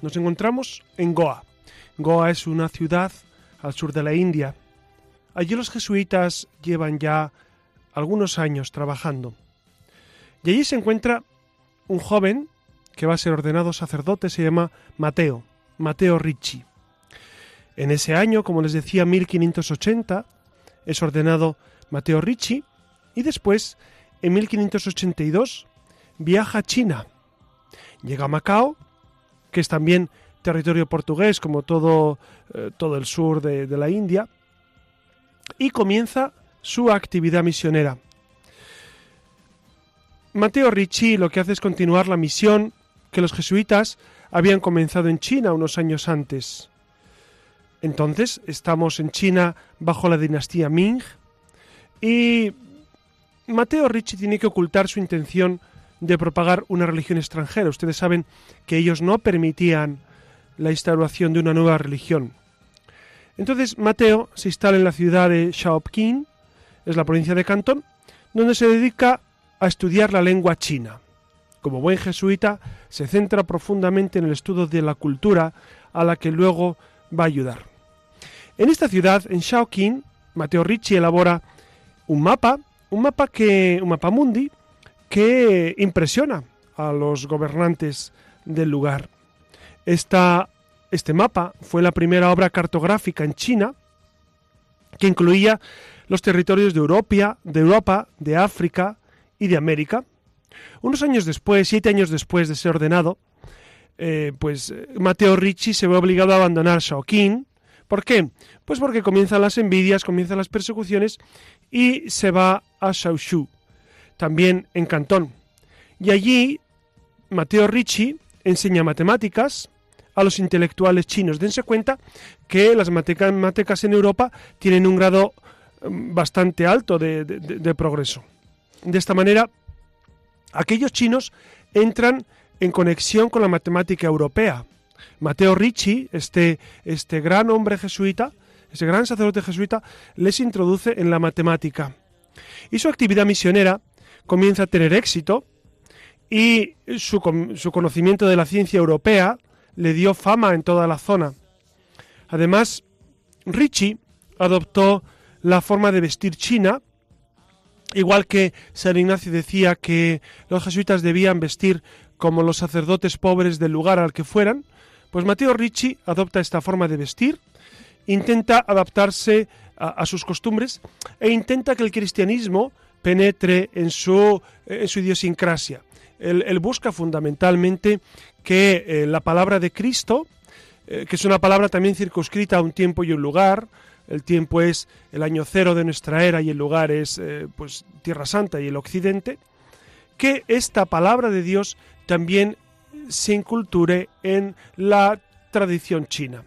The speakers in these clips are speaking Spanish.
Nos encontramos en Goa. Goa es una ciudad al sur de la India. Allí los jesuitas llevan ya algunos años trabajando. Y allí se encuentra un joven que va a ser ordenado sacerdote, se llama Mateo, Mateo Ricci. En ese año, como les decía, 1580, es ordenado Mateo Ricci y después, en 1582, viaja a China. Llega a Macao, que es también territorio portugués, como todo, eh, todo el sur de, de la India, y comienza su actividad misionera. Mateo Ricci lo que hace es continuar la misión que los jesuitas habían comenzado en China unos años antes. Entonces, estamos en China bajo la dinastía Ming y Mateo Ricci tiene que ocultar su intención de propagar una religión extranjera. Ustedes saben que ellos no permitían la instauración de una nueva religión. Entonces Mateo se instala en la ciudad de Shaoqing, es la provincia de Cantón, donde se dedica a estudiar la lengua china. Como buen jesuita, se centra profundamente en el estudio de la cultura a la que luego va a ayudar. En esta ciudad, en Shaoqing, Mateo Ricci elabora un mapa, un mapa que un mapa mundi que impresiona a los gobernantes del lugar. este mapa fue la primera obra cartográfica en China que incluía los territorios de Europa, de Europa, de África y de América. Unos años después, siete años después de ser ordenado, eh, pues Mateo Ricci se ve obligado a abandonar Shaoqing. ¿Por qué? Pues porque comienzan las envidias, comienzan las persecuciones y se va a Shaoshu, también en Cantón. Y allí Mateo Ricci enseña matemáticas a los intelectuales chinos. Dense cuenta que las matemáticas en Europa tienen un grado mm, bastante alto de, progreso. De esta manera, aquellos chinos entran en conexión con la matemática europea. Mateo Ricci, este, este gran hombre jesuita, ese gran sacerdote jesuita, les introduce en la matemática. Y su actividad misionera comienza a tener éxito y su, su conocimiento de la ciencia europea le dio fama en toda la zona. Además, Ricci adoptó la forma de vestir china, igual que San Ignacio decía que los jesuitas debían vestir como los sacerdotes pobres del lugar al que fueran, pues Mateo Ricci adopta esta forma de vestir, intenta adaptarse a, sus costumbres e intenta que el cristianismo penetre en su, en su idiosincrasia. Él, busca fundamentalmente que eh, la palabra de Cristo, eh, que es una palabra también circunscrita a un tiempo y un lugar, el tiempo es el año cero de nuestra era y el lugar es eh, pues Tierra Santa y el Occidente, que esta palabra de Dios también se inculture en la tradición china.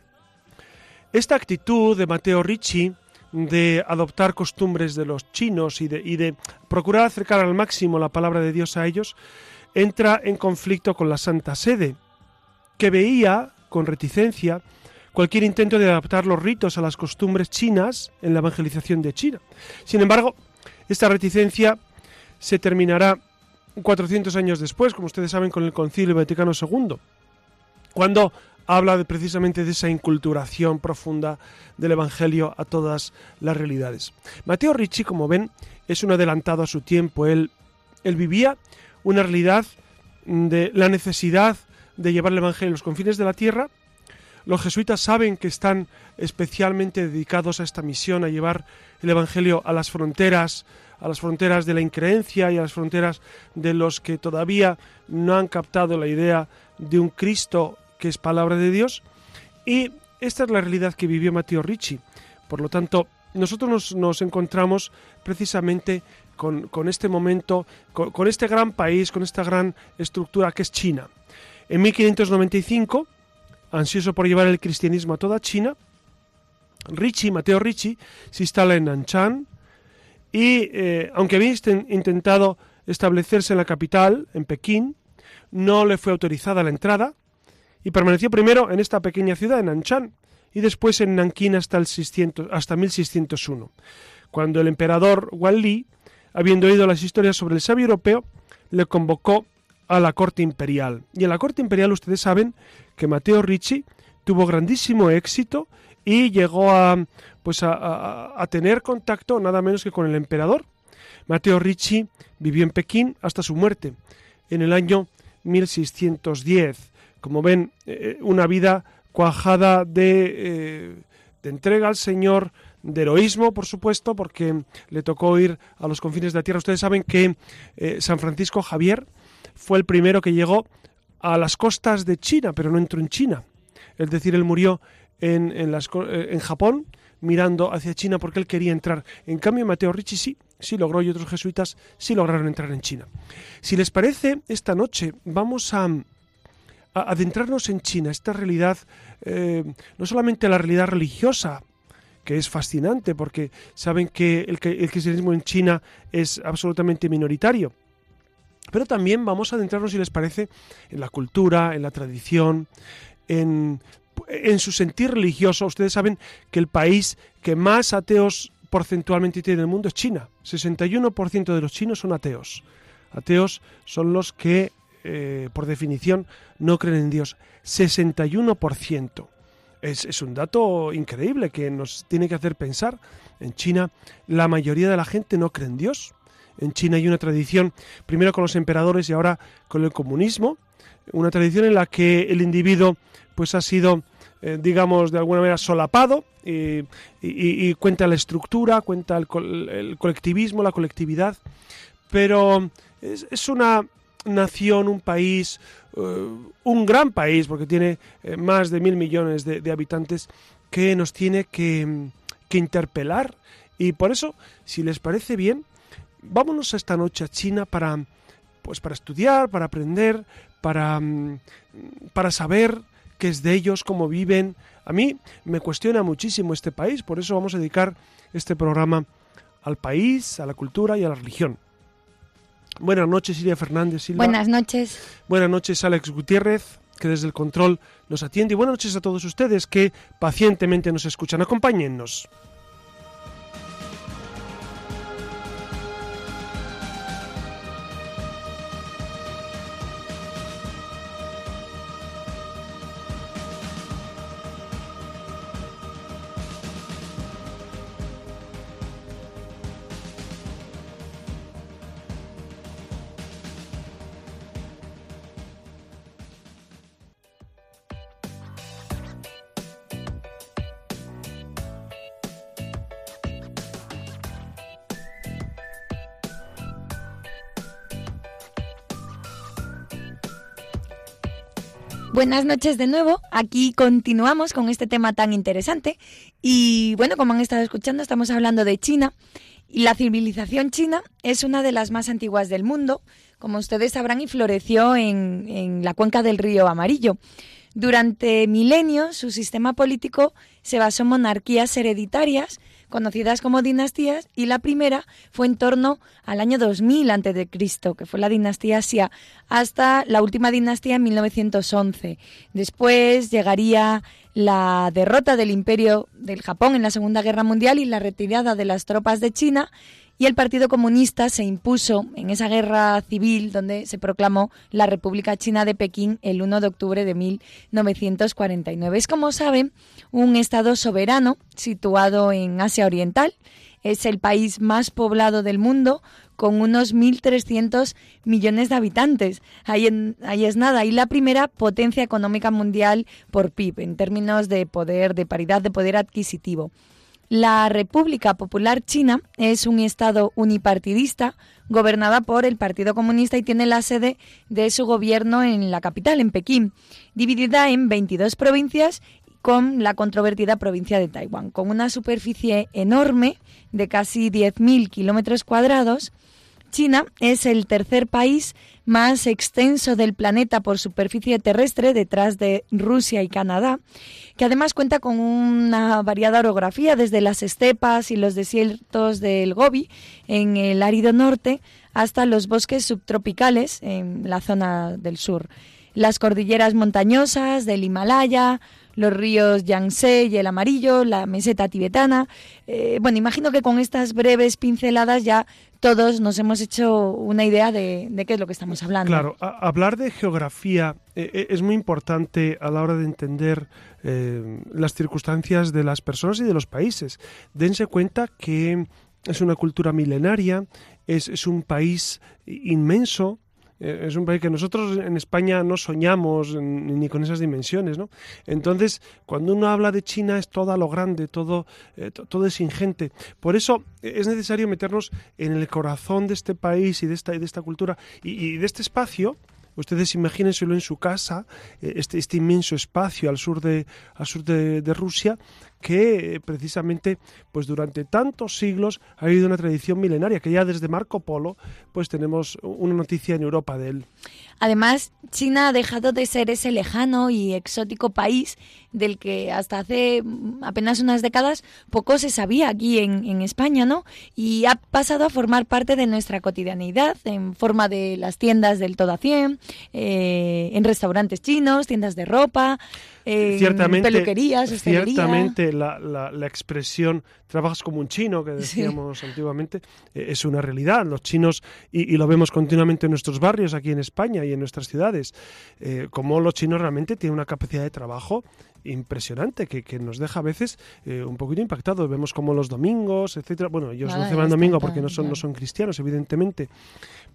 Esta actitud de Mateo Ricci de adoptar costumbres de los chinos y de, y de procurar acercar al máximo la palabra de Dios a ellos, entra en conflicto con la Santa Sede, que veía con reticencia cualquier intento de adaptar los ritos a las costumbres chinas en la evangelización de China. Sin embargo, esta reticencia se terminará 400 años después, como ustedes saben, con el Concilio Vaticano II, cuando habla precisamente de esa inculturación profunda del Evangelio a todas las realidades. Mateo Ricci, como ven, es un adelantado a su tiempo. Él, él vivía una realidad de la necesidad de llevar el Evangelio a los confines de la tierra. Los jesuitas saben que están especialmente dedicados a esta misión, a llevar el Evangelio a las fronteras, a las fronteras de la increencia y a las fronteras de los que todavía no han captado la idea de un Cristo que es palabra de Dios. Y esta es la realidad que vivió Mateo Ricci. Por lo tanto, nosotros nos, encontramos precisamente con, este momento, con, este gran país, con esta gran estructura que es China. En 1595, ansioso por llevar el cristianismo a toda China, Ricci, Mateo Ricci, se instala en Nanshan y, eh, aunque había intentado establecerse en la capital, en Pekín, no le fue autorizada la entrada y permaneció primero en esta pequeña ciudad, en Nanshan, y después en Nankín hasta, el 600, hasta 1601, cuando el emperador Li, habiendo oído las historias sobre el sabio europeo, le convocó a la corte imperial. Y en la corte imperial ustedes saben que Mateo Ricci tuvo grandísimo éxito y llegó a, pues a, tener contacto nada menos que con el emperador. Mateo Ricci vivió en Pekín hasta su muerte en el año 1610. Como ven, eh, una vida cuajada de, eh, de entrega al Señor, de heroísmo, por supuesto, porque le tocó ir a los confines de la tierra. Ustedes saben que eh, San Francisco Javier fue el primero que llegó a las costas de China, pero no entró en China. Es decir, él murió en, en, eh, en Japón mirando hacia China porque él quería entrar. En cambio, Mateo Ricci sí, sí logró y otros jesuitas sí lograron entrar en China. Si les parece, esta noche vamos a, adentrarnos en China, esta realidad, eh, no solamente la realidad religiosa, que es fascinante porque saben que el, el cristianismo en China es absolutamente minoritario, pero también vamos a adentrarnos, si les parece, en la cultura, en la tradición, en, su sentir religioso. Ustedes saben que el país que más ateos porcentualmente tiene en el mundo es China. 61% de los chinos son ateos. Ateos son los que, eh, por definición, no creen en Dios. 61%. Es, es, un dato increíble que nos tiene que hacer pensar. En China la mayoría de la gente no cree en Dios. En China hay una tradición, primero con los emperadores y ahora con el comunismo, una tradición en la que el individuo pues ha sido eh, digamos de alguna manera solapado y, cuenta la estructura, cuenta el, colectivismo, la colectividad, pero es, una nación, un país, eh, un gran país, porque tiene eh, más de mil millones de, habitantes, que nos tiene que, que interpelar. Y por eso, si les parece bien, vámonos esta noche a China para, pues para estudiar, para aprender, para, mm, para saber qué es de ellos, cómo viven. A mí me cuestiona muchísimo este país, por eso vamos a dedicar este programa al país, a la cultura y a la religión. Buenas noches, Silvia Fernández. Silva. Buenas noches. Buenas noches, Alex Gutiérrez, que desde el control nos atiende. Y buenas noches a todos ustedes que pacientemente nos escuchan. Acompáñennos. Buenas noches de nuevo. Aquí continuamos con este tema tan interesante. Y bueno, como han estado escuchando, estamos hablando de China. Y la civilización china es una de las más antiguas del mundo, como ustedes sabrán, y floreció en, en la cuenca del río Amarillo. Durante milenios, su sistema político se basó en monarquías hereditarias conocidas como dinastías, y la primera fue en torno al año 2000 a.C., que fue la dinastía Xia, hasta la última dinastía en 1911. Después llegaría la derrota del imperio del Japón en la Segunda Guerra Mundial y la retirada de las tropas de China y el Partido Comunista se impuso en esa guerra civil donde se proclamó la República China de Pekín el 1 de octubre de 1949. Es como saben un estado soberano situado en Asia Oriental. Es el país más poblado del mundo con unos 1.300 millones de habitantes. Ahí, ahí, es nada. Y la primera potencia económica mundial por PIB, en términos de poder, de paridad de poder adquisitivo. La República Popular China es un Estado unipartidista gobernada por el Partido Comunista y tiene la sede de su gobierno en la capital, en Pekín, dividida en 22 provincias con la controvertida provincia de Taiwán, con una superficie enorme de casi 10.000 kilómetros cuadrados China es el tercer país más extenso del planeta por superficie terrestre, detrás de Rusia y Canadá, que además cuenta con una variada orografía, desde las estepas y los desiertos del Gobi en el árido norte hasta los bosques subtropicales en la zona del sur. Las cordilleras montañosas del Himalaya, los ríos Yangtze y el Amarillo, la meseta tibetana. Eh, bueno, imagino que con estas breves pinceladas ya todos nos hemos hecho una idea de, qué es lo que estamos hablando. Claro, hablar de geografía eh, eh, es muy importante a la hora de entender las circunstancias de las personas y de los países. Dense cuenta que es una cultura milenaria, es, es un país inmenso, es un país que nosotros en España no soñamos ni con esas dimensiones, ¿no? Entonces, cuando uno habla de China es todo a lo grande, todo, eh, todo es ingente. Por eso eh, es necesario meternos en el corazón de este país y de esta, de esta cultura y, de este espacio Ustedes imagínenselo en su casa, este, este inmenso espacio al sur de, al sur de Rusia, que precisamente pues durante tantos siglos ha habido una tradición milenaria que ya desde Marco Polo pues tenemos una noticia en Europa de él. Además, China ha dejado de ser ese lejano y exótico país del que hasta hace apenas unas décadas poco se sabía aquí en, España, ¿no? Y ha pasado a formar parte de nuestra cotidianidad en forma de las tiendas del todo a 100, eh, en restaurantes chinos, tiendas de ropa, ciertamente, peluquerías, Ciertamente la, la, expresión trabajas como un chino, que decíamos antiguamente, eh, es una realidad. Los chinos, y, lo vemos continuamente en nuestros barrios aquí en España y en nuestras ciudades, eh, como los chinos realmente tienen una capacidad de trabajo impresionante que, que, nos deja a veces eh, un poquito impactados. Vemos como los domingos, etcétera. Bueno, ellos no celebran domingo porque no son, no son cristianos, evidentemente,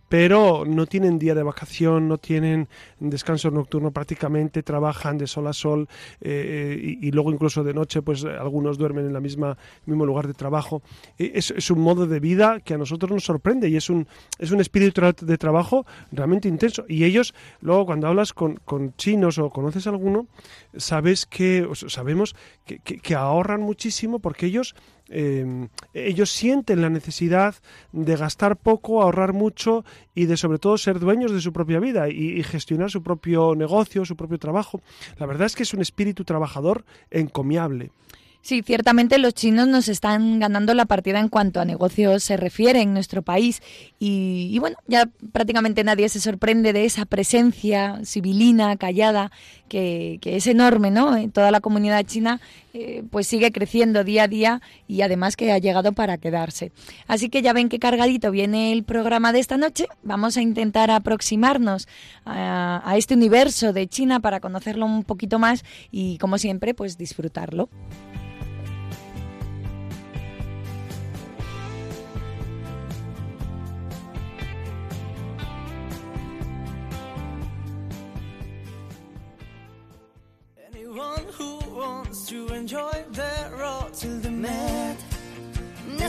pero no tienen día de vacación, no tienen descanso nocturno prácticamente, trabajan de sol a sol eh, y, luego incluso de noche, pues algunos duermen en la misma mismo lugar de trabajo. E, es, es, un modo de vida que a nosotros nos sorprende y es un es un espíritu de trabajo realmente intenso. Y ellos luego cuando hablas con, con chinos o conoces a alguno, sabes que sabemos que, que ahorran muchísimo porque ellos Em, ellos sienten la necesidad de gastar poco, ahorrar mucho y de sobre todo ser dueños de su propia vida y, gestionar su propio negocio, su propio trabajo. La verdad es que es un espíritu trabajador encomiable. Sí, ciertamente los chinos nos están ganando la partida en cuanto a negocios se refiere en nuestro país y, bueno, ya prácticamente nadie se sorprende de esa presencia civilina, callada, que, es enorme, ¿no? En toda la comunidad china eh, pues sigue creciendo día a día y además que ha llegado para quedarse. Así que ya ven qué cargadito viene el programa de esta noche. Vamos a intentar aproximarnos a, a este universo de China para conocerlo un poquito más y como siempre pues disfrutarlo.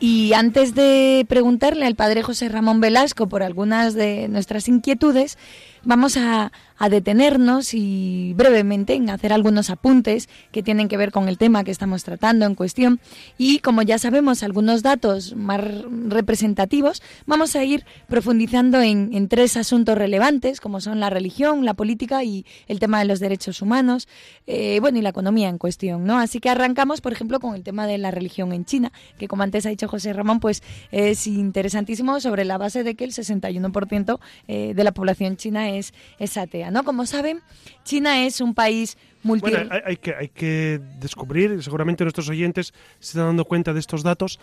Y antes de preguntarle al padre José Ramón Velasco por algunas de nuestras inquietudes, vamos a, a detenernos y brevemente en hacer algunos apuntes que tienen que ver con el tema que estamos tratando en cuestión. Y como ya sabemos algunos datos más representativos, vamos a ir profundizando en, tres asuntos relevantes, como son la religión, la política y el tema de los derechos humanos, eh, bueno, y la economía en cuestión, ¿no? Así que arrancamos, por ejemplo, con el tema de la religión en China, que como antes ha dicho José Ramón, pues es interesantísimo sobre la base de que el 61% eh, de la población china es, es atea. ¿No? Como saben, China es un país multi... Hay, que, hay que descubrir, seguramente nuestros oyentes se están dando cuenta de estos datos,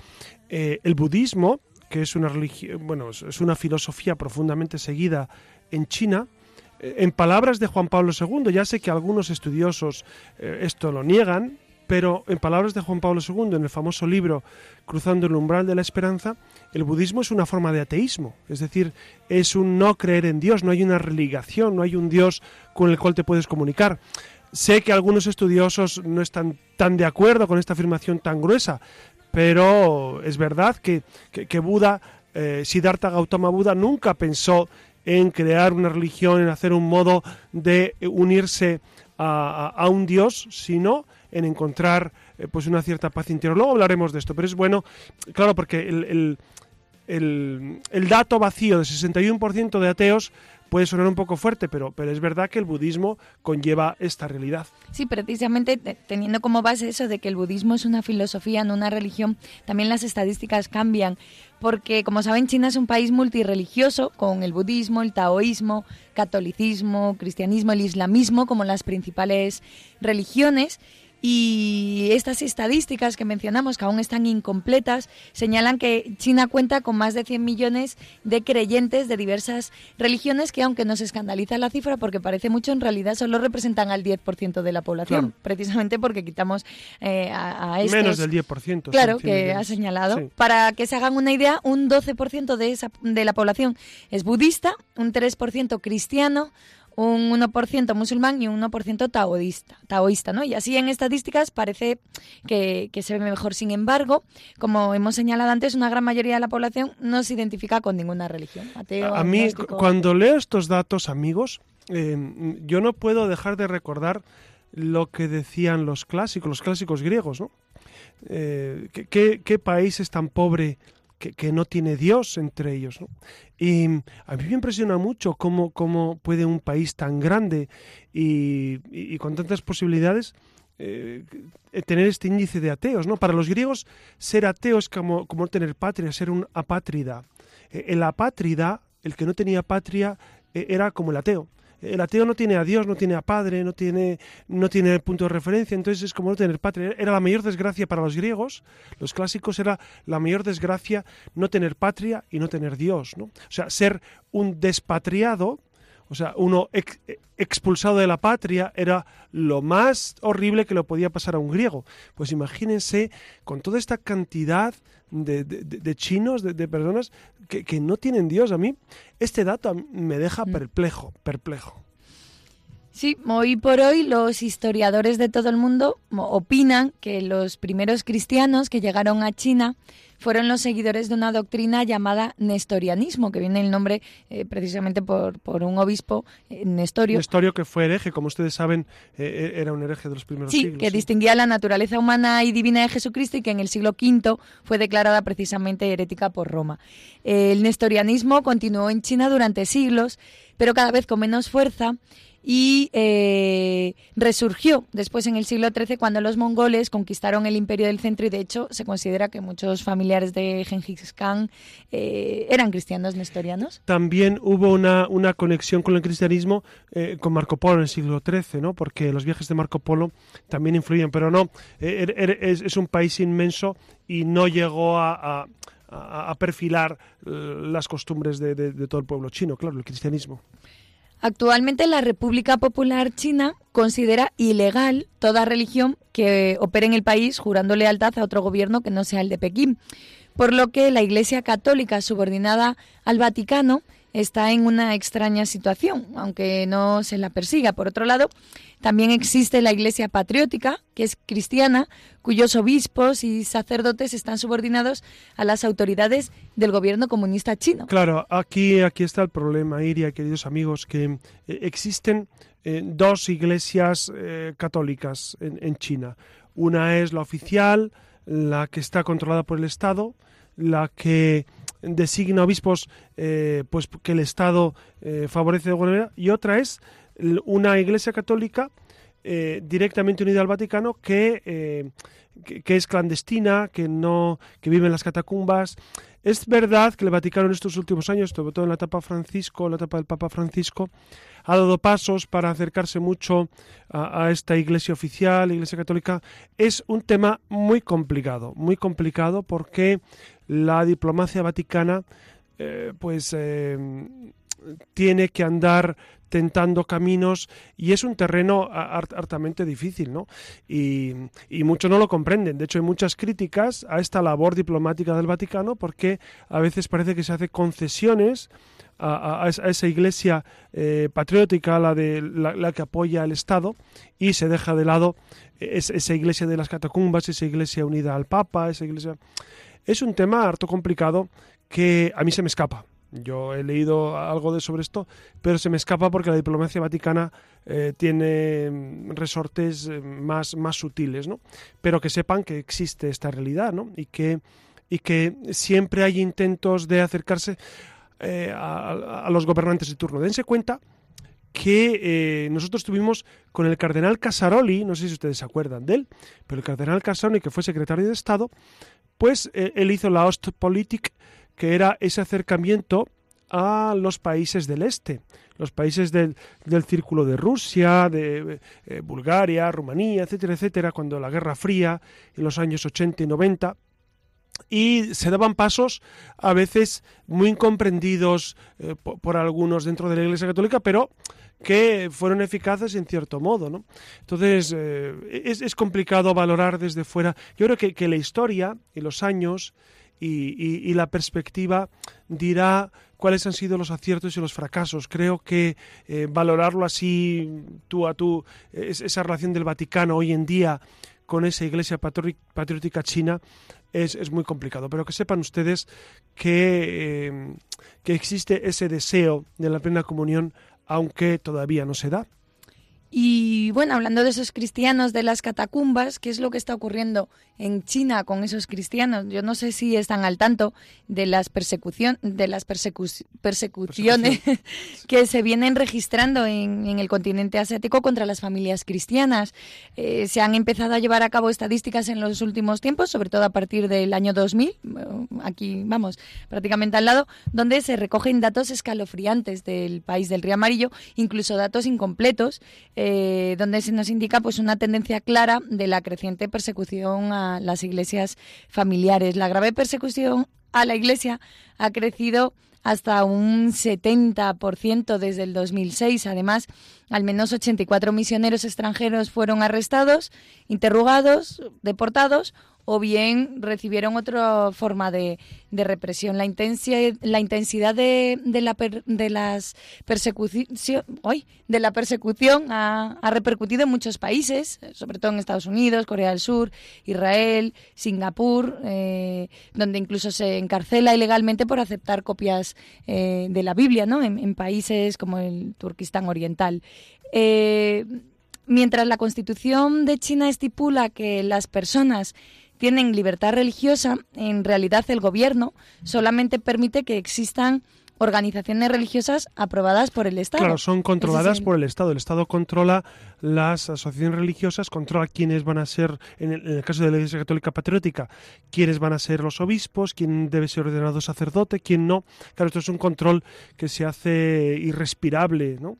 eh, el budismo, que es una religión, bueno, es una filosofía profundamente seguida en China, eh, en palabras de Juan Pablo II, ya sé que algunos estudiosos eh, esto lo niegan, Pero en palabras de Juan Pablo II, en el famoso libro Cruzando el umbral de la esperanza, el budismo es una forma de ateísmo, es decir, es un no creer en Dios, no hay una religación, no hay un Dios con el cual te puedes comunicar. Sé que algunos estudiosos no están tan de acuerdo con esta afirmación tan gruesa, pero es verdad que, que, Buda, eh, Siddhartha Gautama Buda, nunca pensó en crear una religión, en hacer un modo de unirse a, un Dios, sino en encontrar eh, pues una cierta paz interior. Luego hablaremos de esto, pero es bueno, claro, porque el, el, el dato vacío de 61% de ateos puede sonar un poco fuerte, pero, pero es verdad que el budismo conlleva esta realidad. Sí, precisamente teniendo como base eso de que el budismo es una filosofía, no una religión, también las estadísticas cambian, porque como saben China es un país multireligioso, con el budismo, el taoísmo, catolicismo, cristianismo, el islamismo como las principales religiones. Y estas estadísticas que mencionamos, que aún están incompletas, señalan que China cuenta con más de 100 millones de creyentes de diversas religiones que, aunque nos escandaliza la cifra porque parece mucho, en realidad solo representan al 10% de la población, precisamente porque quitamos eh, a, estos... Menos del 10%. Claro, que ha señalado. Para que se hagan una idea, un 12% de, esa, de la población es budista, un 3% cristiano, un 1% musulmán y un 1% taoísta, taoísta, ¿no? Y así en estadísticas parece que, se ve mejor. Sin embargo, como hemos señalado antes, una gran mayoría de la población no se identifica con ninguna religión. a mí, cuando leo estos datos, amigos, eh, yo no puedo dejar de recordar lo que decían los clásicos, los clásicos griegos, ¿no? Eh, ¿qué, qué, país es tan pobre que, no tiene Dios entre ellos. Y a mí me impresiona mucho cómo, cómo puede un país tan grande y, con tantas posibilidades eh, tener este índice de ateos. ¿no? Para los griegos, ser ateo es como, como tener patria, ser un apátrida. Eh, el apátrida, el que no tenía patria, eh, era como el ateo el ateo no tiene a Dios, no tiene a Padre, no tiene, no tiene punto de referencia, entonces es como no tener patria. Era la mayor desgracia para los griegos, los clásicos era la mayor desgracia no tener patria y no tener Dios. ¿no? O sea, ser un despatriado, o sea, uno expulsado de la patria era lo más horrible que le podía pasar a un griego. Pues imagínense con toda esta cantidad de, chinos, de, personas que, no tienen Dios. A mí este dato me deja mm. perplejo, perplejo. Sí, hoy por hoy los historiadores de todo el mundo opinan que los primeros cristianos que llegaron a China fueron los seguidores de una doctrina llamada nestorianismo, que viene el nombre eh, precisamente por, por, un obispo, eh, Nestorio. Nestorio que fue hereje, como ustedes saben, eh, era un hereje de los primeros siglos. sí, que distinguía la naturaleza humana y divina de Jesucristo y que en el siglo V fue declarada precisamente herética por Roma. el nestorianismo continuó en China durante siglos, pero cada vez con menos fuerza y resurgió después en el siglo XIII cuando los mongoles conquistaron el imperio del centro y de hecho se considera que muchos familiares de Genghis Khan eh, eran cristianos nestorianos. También hubo una, una conexión con el cristianismo eh, con Marco Polo en el siglo XIII, ¿no? porque los viajes de Marco Polo también influían, pero no, er, er, es, un país inmenso y no llegó a, perfilar las costumbres de todo el pueblo chino, claro, el cristianismo. Actualmente la República Popular China considera ilegal toda religión que opere en el país jurando lealtad a otro gobierno que no sea el de Pekín, por lo que la Iglesia Católica subordinada al Vaticano está en una extraña situación, aunque no se la persiga. Por otro lado, también existe la Iglesia Patriótica, que es cristiana, cuyos obispos y sacerdotes están subordinados a las autoridades del gobierno comunista chino. Claro, aquí, aquí está el problema, Iria, queridos amigos, que eh, existen eh, dos iglesias eh, católicas en, China. Una es la oficial, la que está controlada por el Estado, la que designa obispos pues que el Estado favorece de alguna manera, y otra es una iglesia católica eh, directamente unida al Vaticano eh, que, que, es clandestina, que no que vive en las catacumbas. Es verdad que el Vaticano en estos últimos años, sobre todo en la etapa Francisco, la etapa del Papa Francisco, ha dado pasos para acercarse mucho a, esta Iglesia oficial, Iglesia católica. Es un tema muy complicado, muy complicado porque la diplomacia vaticana, eh, pues tiene que andar tentando caminos y es un terreno hartamente difícil, ¿no? Y, muchos no lo comprenden. De hecho, hay muchas críticas a esta labor diplomática del Vaticano porque a veces parece que se hace concesiones a, esa iglesia eh, patriótica, la, de, la, que apoya al Estado, y se deja de lado esa iglesia de las catacumbas, esa iglesia unida al Papa, esa iglesia... Es un tema harto complicado que a mí se me escapa yo he leído algo de sobre esto, pero se me escapa porque la diplomacia vaticana eh, tiene mm, resortes eh, más, más sutiles, ¿no? Pero que sepan que existe esta realidad, ¿no? Y que, y que siempre hay intentos de acercarse eh, a, los gobernantes de turno. Dense cuenta que nosotros tuvimos con el cardenal Casaroli, no sé si ustedes se acuerdan de él, pero el cardenal Casaroli, que fue secretario de Estado, pues él hizo la Ostpolitik que era ese acercamiento a los países del este, los países del, círculo de Rusia, de eh, Bulgaria, Rumanía, etcétera, etcétera, cuando la Guerra Fría, en los años 80 y 90, y se daban pasos a veces muy incomprendidos eh, por, algunos dentro de la Iglesia Católica, pero que fueron eficaces en cierto modo. ¿no? Entonces, eh, es, complicado valorar desde fuera. Yo creo que, que la historia y los años y, la perspectiva dirá cuáles han sido los aciertos y los fracasos. Creo que eh, valorarlo así tú a tú, esa relación del Vaticano hoy en día con esa iglesia patriótica china es, muy complicado. Pero que sepan ustedes que, eh, que existe ese deseo de la plena comunión, aunque todavía no se da. Y bueno, hablando de esos cristianos de las catacumbas, ¿qué es lo que está ocurriendo en China con esos cristianos? Yo no sé si están al tanto de las persecución, de las persecuciones que se vienen registrando en, el continente asiático contra las familias cristianas. Eh, se han empezado a llevar a cabo estadísticas en los últimos tiempos, sobre todo a partir del año 2000, aquí vamos, prácticamente al lado, donde se recogen datos escalofriantes del país del Río Amarillo, incluso datos incompletos. Eh, donde se nos indica pues una tendencia clara de la creciente persecución a las iglesias familiares. La grave persecución a la iglesia ha crecido hasta un 70% desde el 2006. Además, al menos 84 misioneros extranjeros fueron arrestados, interrogados, deportados o bien recibieron otra forma de, represión. La, la intensidad de, la de las persecución, hoy, de la persecución ha, repercutido en muchos países, sobre todo en Estados Unidos, Corea del Sur, Israel, Singapur, eh, donde incluso se encarcela ilegalmente por aceptar copias eh, de la Biblia, ¿no? En, países como el Turquistán Oriental. Eh, mientras la Constitución de China estipula que las personas tienen libertad religiosa, en realidad el gobierno solamente permite que existan organizaciones religiosas aprobadas por el Estado. Claro, son controladas por el Estado. El Estado controla las asociaciones religiosas, controla quiénes van a ser, en el, caso de la Iglesia Católica Patriótica, quiénes van a ser los obispos, quién debe ser ordenado sacerdote, quién no. Claro, esto es un control que se hace irrespirable, ¿no?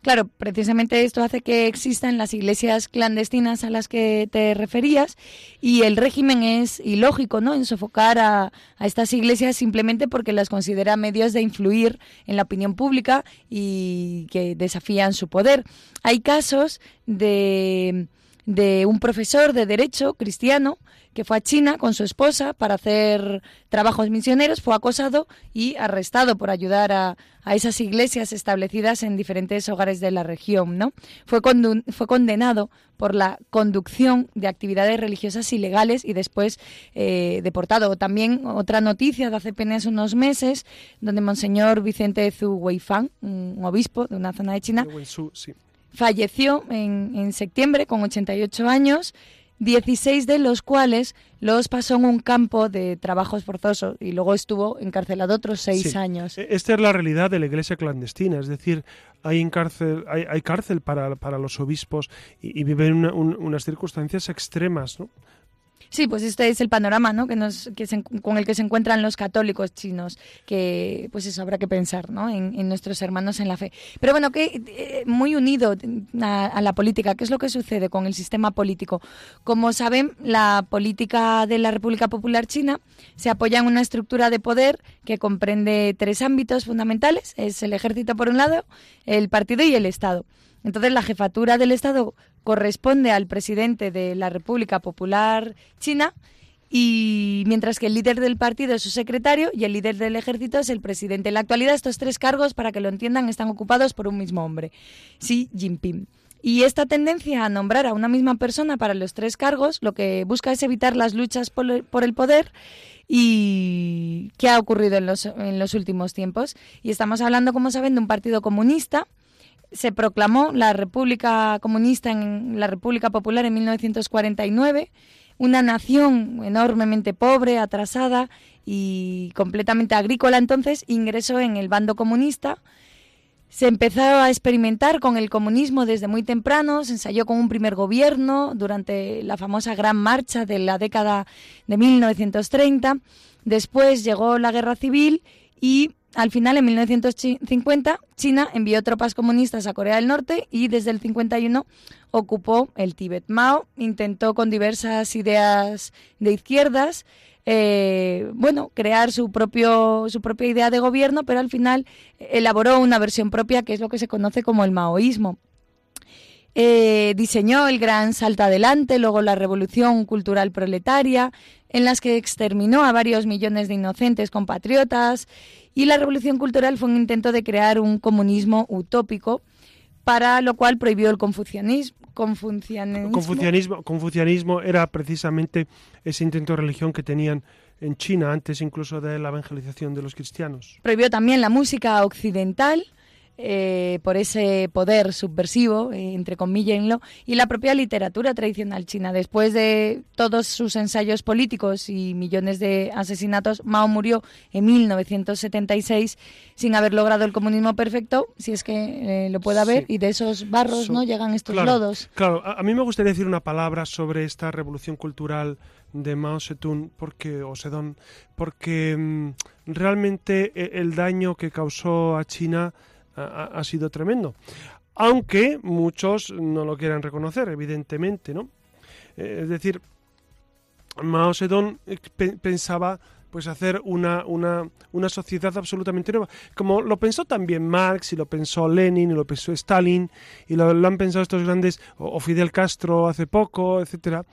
Claro, precisamente esto hace que existan las iglesias clandestinas a las que te referías y el régimen es ilógico, ¿no? En sofocar a, a estas iglesias simplemente porque las considera medios de influir en la opinión pública y que desafían su poder. Hay casos de, de un profesor de derecho cristiano que fue a China con su esposa para hacer trabajos misioneros, fue acosado y arrestado por ayudar a, esas iglesias establecidas en diferentes hogares de la región. ¿no? Fue, fue condenado por la conducción de actividades religiosas ilegales y después eh, deportado. También otra noticia de hace apenas unos meses, donde Monseñor Vicente Zhu Weifang, un obispo de una zona de China, falleció en, en septiembre con 88 años 16 de los cuales los pasó en un campo de trabajos forzosos y luego estuvo encarcelado otros seis años. E-, esta es la realidad de la iglesia clandestina, es decir, hay, cárcel, hay, cárcel para, los obispos y, viven unas circunstancias extremas. ¿no? Sí, pues este es el panorama ¿no? que nos, que con el que se encuentran los católicos chinos, que pues eso habrá que pensar ¿no? en, nuestros hermanos en la fe. Pero bueno, que eh, muy unido a, la política, ¿qué es lo que sucede con el sistema político? Como saben, la política de la República Popular China se apoya en una estructura de poder que comprende tres ámbitos fundamentales, es el ejército por un lado, el partido y el Estado. Entonces, la jefatura del Estado corresponde al presidente de la República Popular China y mientras que el líder del partido es su secretario y el líder del ejército es el presidente. En la actualidad estos tres cargos, para que lo entiendan, están ocupados por un mismo hombre, Xi Jinping. Y esta tendencia a nombrar a una misma persona para los tres cargos lo que busca es evitar las luchas por el poder y qué ha ocurrido en los, en los últimos tiempos. Y estamos hablando, como saben, de un partido comunista se proclamó la República Comunista en la República Popular en 1949, una nación enormemente pobre, atrasada y completamente agrícola entonces, ingresó en el bando comunista. Se empezó a experimentar con el comunismo desde muy temprano, se ensayó con un primer gobierno durante la famosa Gran Marcha de la década de 1930. Después llegó la Guerra Civil y al final, en 1950, China envió tropas comunistas a Corea del Norte y desde el 51 ocupó el Tíbet. Mao intentó con diversas ideas de izquierdas, eh, bueno, crear su propio su propia idea de gobierno, pero al final elaboró una versión propia que es lo que se conoce como el maoísmo. Eh, diseñó el gran salto adelante, luego la revolución cultural proletaria, en las que exterminó a varios millones de inocentes compatriotas y la revolución cultural fue un intento de crear un comunismo utópico, para lo cual prohibió el confucianismo. Confucianismo, confucianismo era precisamente ese intento de religión que tenían en China antes incluso de la evangelización de los cristianos. Prohibió también la música occidental eh, por ese poder subversivo, eh, entre comillas, y la propia literatura tradicional china. Después de todos sus ensayos políticos y millones de asesinatos, Mao murió en 1976 sin haber logrado el comunismo perfecto, si es que eh, lo puede haber, y de esos barros no llegan estos lodos. Claro, a, mí me gustaría decir una palabra sobre esta revolución cultural de Mao Zedong porque o Zedong porque mm, realmente el daño que causó a China ha, sido tremendo. Aunque muchos no lo quieran reconocer, evidentemente, ¿no? Eh, es decir, Mao Zedong eh, pensaba pues hacer una, una, una, sociedad absolutamente nueva. Como lo pensó también Marx, y lo pensó Lenin, y lo pensó Stalin, y lo, han pensado estos grandes, o, Fidel Castro hace poco, etcétera.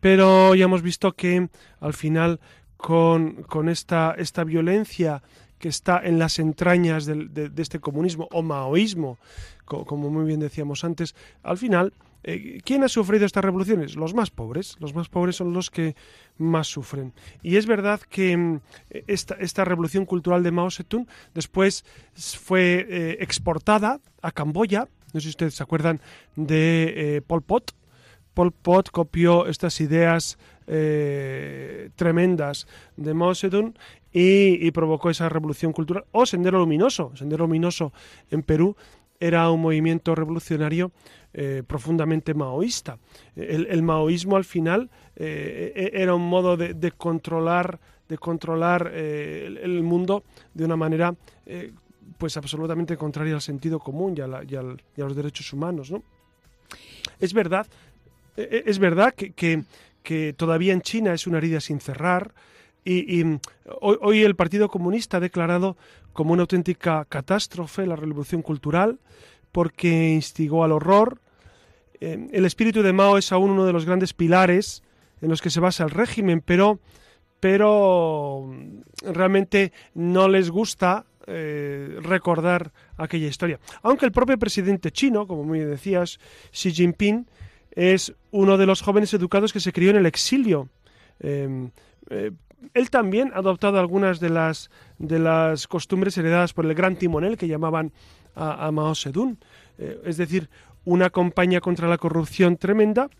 Pero ya hemos visto que al final con, con esta, esta violencia que está en las entrañas de, este comunismo o maoísmo, como muy bien decíamos antes, al final, eh, ¿quién ha sufrido estas revoluciones? Los más pobres. Los más pobres son los que más sufren. Y es verdad que mm, esta, revolución cultural de Mao Zedong después fue eh, exportada a Camboya. No sé si ustedes se acuerdan de eh, Pol Pot. Pol Pot copió estas ideas tremendas de Mao Zedong y, provocó esa revolución cultural. O Sendero Luminoso. Sendero Luminoso en Perú era un movimiento revolucionario eh, profundamente maoísta. El, maoísmo al final eh, e, era un modo de, controlar, de controlar eh, el, mundo de una manera pues absolutamente contraria al sentido común y a, los derechos humanos. ¿no? Es verdad, e, e, es verdad que, que todavía en China es una herida sin cerrar, y, hoy, el Partido Comunista ha declarado como una auténtica catástrofe la revolución cultural porque instigó al horror. Eh, el espíritu de Mao es aún uno de los grandes pilares en los que se basa el régimen, pero, pero mm, realmente no les gusta eh, recordar aquella historia. Aunque el propio presidente chino, como muy decías, Xi Jinping, es uno de los jóvenes educados que se crió en el exilio. Em, eh, él también ha adoptado algunas de las, de las costumbres heredadas por el gran timonel que llamaban a, Mao Zedong, eh, es decir, una campaña contra la corrupción tremenda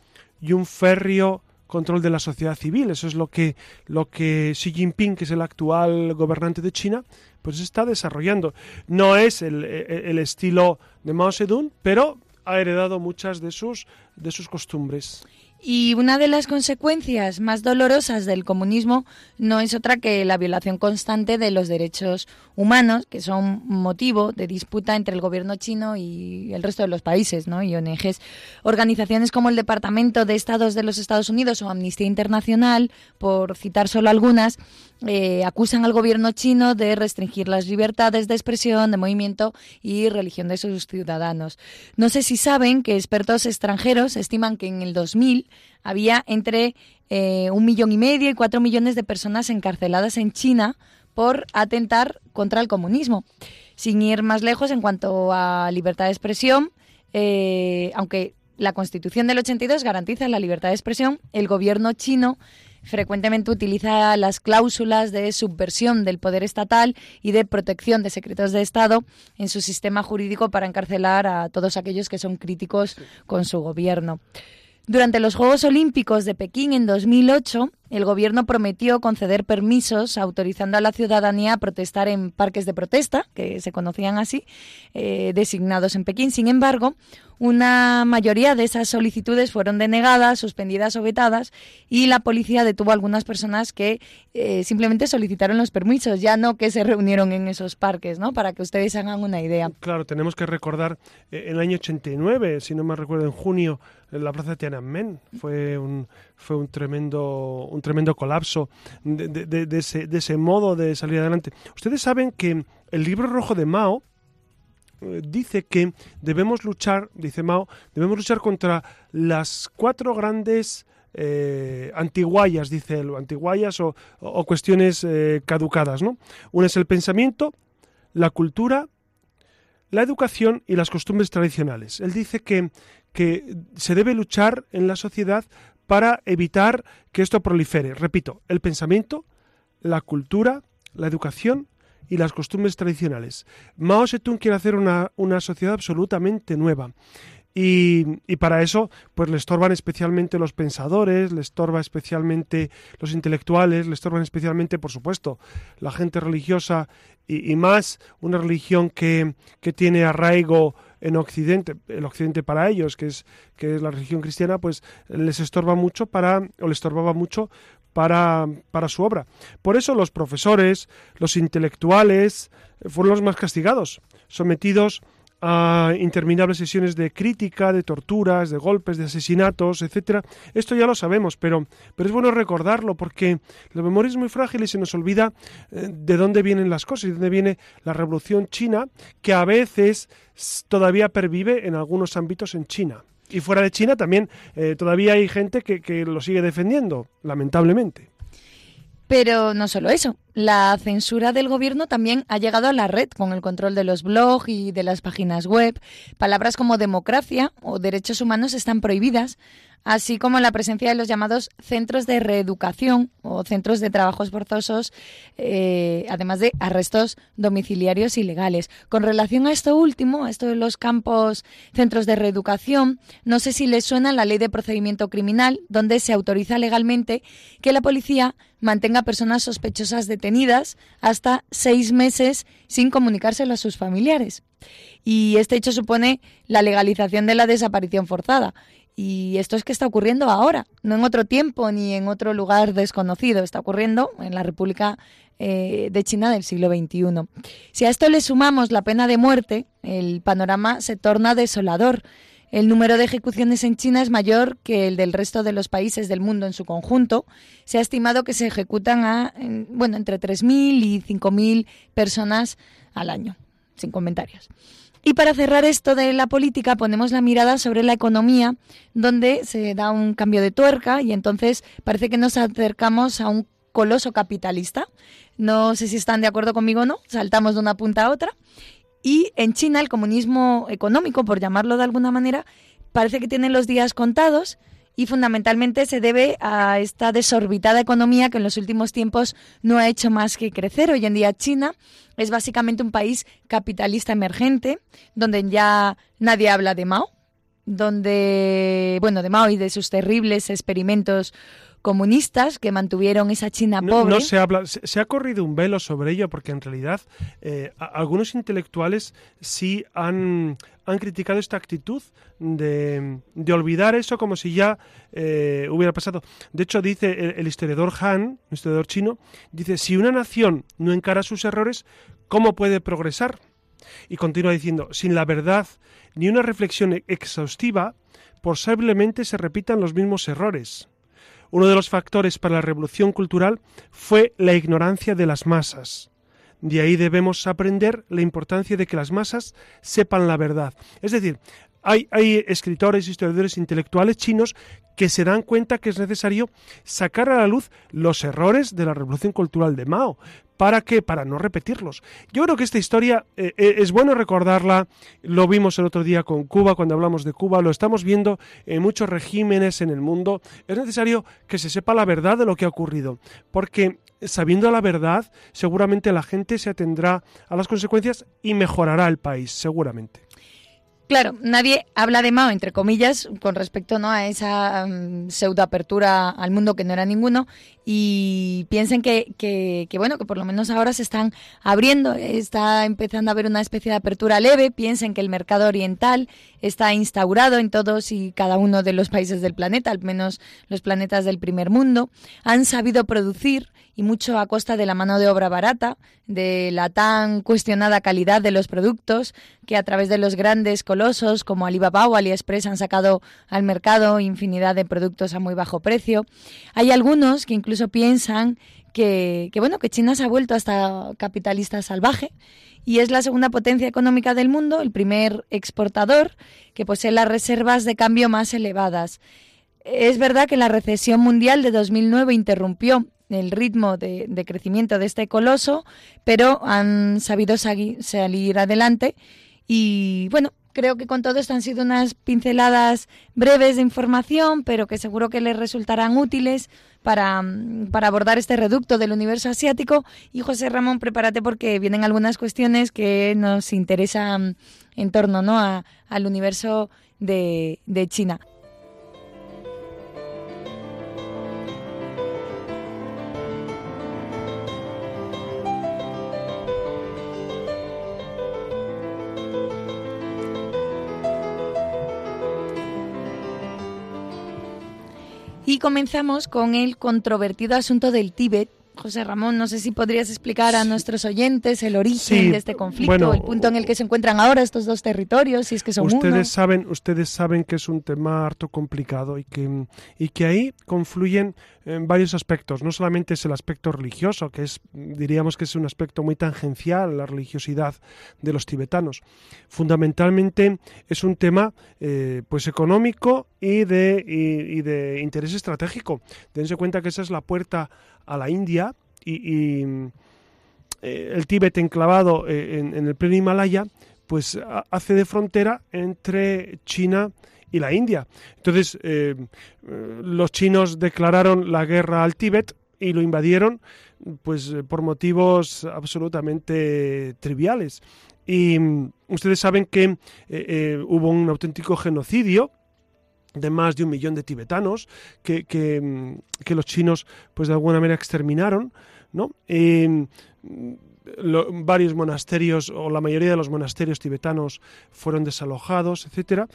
y un férreo control de la sociedad civil. Eso es lo que, lo que Xi Jinping, que es el actual gobernante de China, pues está desarrollando. No es el, el estilo de Mao Zedong, pero ha heredado muchas de sus, de sus costumbres. Y una de las consecuencias más dolorosas del comunismo no es otra que la violación constante de los derechos humanos, que son motivo de disputa entre el gobierno chino y el resto de los países, ¿no? Y ONGs. Organizaciones como el Departamento de Estados de los Estados Unidos o Amnistía Internacional, por citar solo algunas, eh, acusan al gobierno chino de restringir las libertades de expresión, de movimiento y religión de sus ciudadanos. No sé si saben que expertos extranjeros estiman que en el 2000 había entre eh, un millón y medio y cuatro millones de personas encarceladas en China por atentar contra el comunismo. Sin ir más lejos en cuanto a libertad de expresión, eh, aunque la Constitución del 82 garantiza la libertad de expresión, el gobierno chino frecuentemente utiliza las cláusulas de subversión del poder estatal y de protección de secretos de Estado en su sistema jurídico para encarcelar a todos aquellos que son críticos con su gobierno. Durante los Juegos Olímpicos de Pekín en 2008, el gobierno prometió conceder permisos autorizando a la ciudadanía a protestar en parques de protesta, que se conocían así, eh, designados en Pekín. Sin embargo, una mayoría de esas solicitudes fueron denegadas, suspendidas o vetadas y la policía detuvo a algunas personas que eh, simplemente solicitaron los permisos, ya no que se reunieron en esos parques, ¿no? Para que ustedes hagan una idea. Claro, tenemos que recordar eh, el año 89, si no me recuerdo, en junio, en la plaza de Tiananmen. Fue un, fue un tremendo, un tremendo colapso de, ese, de ese modo de salir adelante. Ustedes saben que el libro rojo de Mao, eh, dice que debemos luchar, dice Mao, debemos luchar contra las cuatro grandes eh, dice él, antiguayas o, cuestiones eh, caducadas, ¿no? Una es el pensamiento, la cultura, la educación y las costumbres tradicionales. Él dice que, que se debe luchar en la sociedad para evitar que esto prolifere. Repito, el pensamiento, la cultura, la educación y las costumbres tradicionales. Mao Zedong quiere hacer una, una sociedad absolutamente nueva. Y, y, para eso, pues le estorban especialmente los pensadores, le estorba especialmente los intelectuales, le estorban especialmente, por supuesto, la gente religiosa y, y más una religión que, que, tiene arraigo en Occidente, el Occidente para ellos, que es, que es la religión cristiana, pues les estorba mucho para, o le estorbaba mucho para, para su obra. Por eso los profesores, los intelectuales, fueron los más castigados, sometidos interminables sesiones de crítica, de torturas, de golpes, de asesinatos, etcétera. Esto ya lo sabemos, pero, pero es bueno recordarlo porque la memoria es muy frágil y se nos olvida eh, de dónde vienen las cosas y de dónde viene la revolución china, que a veces todavía pervive en algunos ámbitos en China. Y fuera de China también eh, todavía hay gente que, que lo sigue defendiendo, lamentablemente. Pero no solo eso, la censura del gobierno también ha llegado a la red con el control de los blogs y de las páginas web. Palabras como democracia o derechos humanos están prohibidas, así como la presencia de los llamados centros de reeducación o centros de trabajos forzosos, eh, además de arrestos domiciliarios ilegales. Con relación a esto último, a esto de los campos centros de reeducación, no sé si les suena la ley de procedimiento criminal, donde se autoriza legalmente que la policía mantenga personas sospechosas detenidas hasta seis meses sin comunicárselo a sus familiares. Y este hecho supone la legalización de la desaparición forzada y esto es que está ocurriendo ahora, no en otro tiempo ni en otro lugar desconocido, está ocurriendo en la República eh, de China del siglo XXI. Si a esto le sumamos la pena de muerte, el panorama se torna desolador. El número de ejecuciones en China es mayor que el del resto de los países del mundo en su conjunto. Se ha estimado que se ejecutan a, bueno, entre 3.000 y 5.000 personas al año, sin comentarios. Y para cerrar esto de la política ponemos la mirada sobre la economía, donde se da un cambio de tuerca y entonces parece que nos acercamos a un coloso capitalista. No sé si están de acuerdo conmigo o no, saltamos de una punta a otra. Y en China el comunismo económico, por llamarlo de alguna manera, parece que tiene los días contados y fundamentalmente se debe a esta desorbitada economía que en los últimos tiempos no ha hecho más que crecer. Hoy en día China es básicamente un país capitalista emergente, donde ya nadie habla de Mao, donde, bueno, de Mao y de sus terribles experimentos comunistas que mantuvieron esa China pobre. No, se habla, se, ha corrido un velo sobre ello porque en realidad eh, algunos intelectuales sí han, han criticado esta actitud de, de, olvidar eso como si ya eh, hubiera pasado. De hecho, dice el, el, historiador Han, un historiador chino, dice, si una nación no encara sus errores, ¿cómo puede progresar? Y continúa diciendo, sin la verdad ni una reflexión exhaustiva, posiblemente se repitan los mismos errores. Uno de los factores para la revolución cultural fue la ignorancia de las masas. De ahí debemos aprender la importancia de que las masas sepan la verdad. Es decir, hay, escritores, historiadores intelectuales chinos que se dan cuenta que es necesario sacar a la luz los errores de la revolución cultural de Mao. ¿Para qué? Para no repetirlos. Yo creo que esta historia eh, eh, es bueno recordarla, lo vimos el otro día con Cuba, cuando hablamos de Cuba, lo estamos viendo en muchos regímenes en el mundo. Es necesario que se sepa la verdad de lo que ha ocurrido, porque sabiendo la verdad, seguramente la gente se atendrá a las consecuencias y mejorará el país, seguramente. Claro, nadie habla de Mao, entre comillas, con respecto ¿no? a esa um, pseudoapertura al mundo que no era ninguno, y piensen que, que, que, bueno, que por lo menos ahora se están abriendo, está empezando a haber una especie de apertura leve, piensen que el mercado oriental está instaurado en todos y cada uno de los países del planeta, al menos los planetas del primer mundo, han sabido producir y mucho a costa de la mano de obra barata, de la tan cuestionada calidad de los productos que a través de los grandes colosos como Alibaba o AliExpress han sacado al mercado infinidad de productos a muy bajo precio. Hay algunos que incluso piensan que, bueno, que China se ha vuelto hasta capitalista salvaje y es la segunda potencia económica del mundo, el primer exportador que posee las reservas de cambio más elevadas. Es verdad que la recesión mundial de 2009 interrumpió el ritmo de, crecimiento de este coloso, pero han sabido salir adelante y bueno, creo que con todo esto han sido unas pinceladas breves de información, pero que seguro que les resultarán útiles para, para, abordar este reducto del universo asiático. Y José Ramón, prepárate porque vienen algunas cuestiones que nos interesan en torno ¿no? a, al universo de, de China. Comenzamos con el controvertido asunto del Tíbet. José Ramón, no sé si podrías explicar a nuestros oyentes el origen de este conflicto, el punto en el que se encuentran ahora estos dos territorios, si es que son ustedes saben, ustedes saben que es un tema harto complicado y que y que ahí confluyen en varios aspectos. No solamente es el aspecto religioso, que es, diríamos que es un aspecto muy tangencial, la religiosidad de los tibetanos. Fundamentalmente es un tema eh, pues económico y de, y, de interés estratégico. Dense cuenta que esa es la puerta a la India y, eh, el Tíbet enclavado eh, en, en el pleno Himalaya pues hace de frontera entre China y la India. Entonces, eh, los chinos declararon la guerra al Tíbet y lo invadieron pues por motivos absolutamente triviales. Y mm, ustedes saben que hubo un auténtico genocidio de más de un millón de tibetanos que, que, mm, los chinos pues de alguna manera exterminaron, ¿no? varios monasterios o la mayoría de los monasterios tibetanos fueron desalojados, etcétera.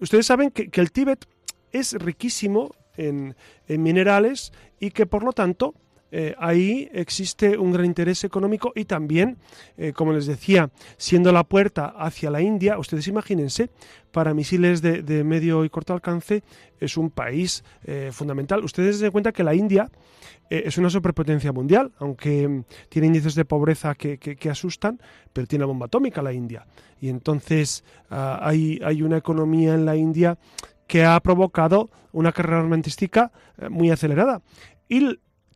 Ustedes saben que, el Tíbet es riquísimo en, minerales y que por lo tanto eh, ahí existe un gran interés económico y también, eh, como les decía, siendo la puerta hacia la India, ustedes imagínense, para misiles de, medio y corto alcance es un país eh, fundamental. Ustedes se den cuenta que la India es una superpotencia mundial, aunque mm, tiene índices de pobreza que, asustan, pero tiene la bomba atómica la India. Y entonces ah, hay, una economía en la India que ha provocado una carrera armamentística muy acelerada.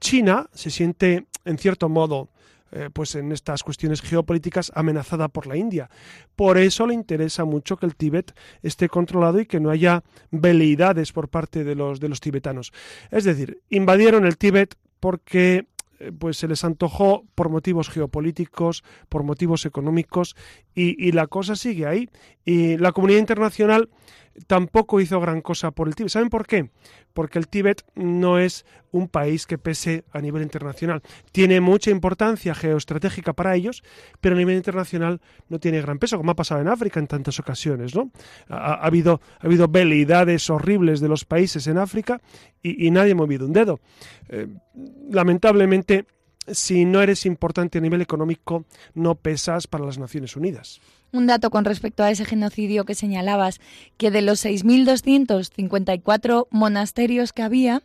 China se siente, en cierto modo, eh, pues en estas cuestiones geopolíticas amenazada por la India. Por eso le interesa mucho que el Tíbet esté controlado y que no haya veleidades por parte de los, de los tibetanos. Es decir, invadieron el Tíbet porque eh, pues se les antojó por motivos geopolíticos, por motivos económicos y, la cosa sigue ahí. Y la comunidad internacional tampoco hizo gran cosa por el Tíbet. ¿Saben por qué? Porque el Tíbet no es un país que pese a nivel internacional. Tiene mucha importancia geoestratégica para ellos, pero a nivel internacional no tiene gran peso, como ha pasado en África en tantas ocasiones. ¿no? Ha, habido, ha habido veleidades horribles de los países en África y, nadie ha movido un dedo. Eh, lamentablemente, si no eres importante a nivel económico, no pesas para las Naciones Unidas un dato con respecto a ese genocidio que señalabas, que de los 6.254 monasterios que había,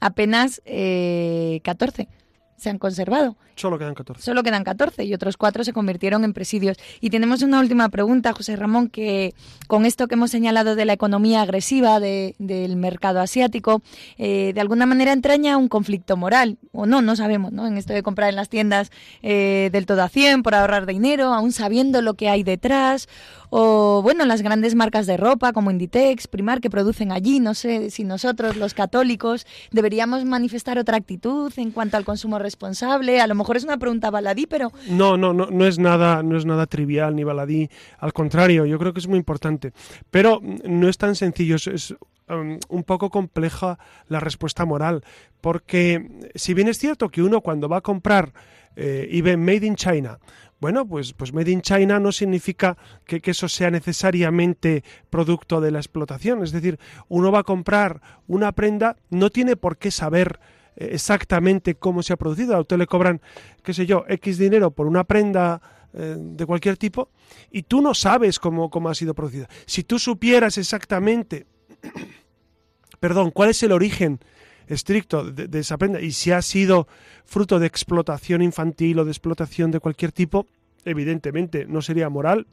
apenas eh, 14 se han conservado. Solo quedan 14. Solo quedan 14 y otros cuatro se convirtieron en presidios. Y tenemos una última pregunta, José Ramón, que con esto que hemos señalado de la economía agresiva del mercado asiático, eh, de alguna manera entraña un conflicto moral, o no, no sabemos, ¿no? En esto de comprar en las tiendas eh, del todo a 100 por ahorrar dinero, aún sabiendo lo que hay detrás, o bueno, las grandes marcas de ropa como Inditex, Primar, que producen allí, no sé si nosotros, los católicos, deberíamos manifestar otra actitud en cuanto al consumo responsable. A lo mejor es una pregunta baladí, pero... No, no, no, no es nada, no es nada trivial ni baladí. Al contrario, yo creo que es muy importante. Pero no es tan sencillo, es, um, un poco compleja la respuesta moral, porque si bien es cierto que uno cuando va a comprar eh, y ve Made in China bueno, pues, pues Made in China no significa que, eso sea necesariamente producto de la explotación. Es decir, uno va a comprar una prenda, no tiene por qué saber exactamente cómo se ha producido. A usted le cobran, qué sé yo, X dinero por una prenda eh, de cualquier tipo y tú no sabes cómo, cómo ha sido producida. Si tú supieras exactamente, perdón, cuál es el origen estricto de, esa prenda y si ha sido fruto de explotación infantil o de explotación de cualquier tipo, evidentemente no sería moral,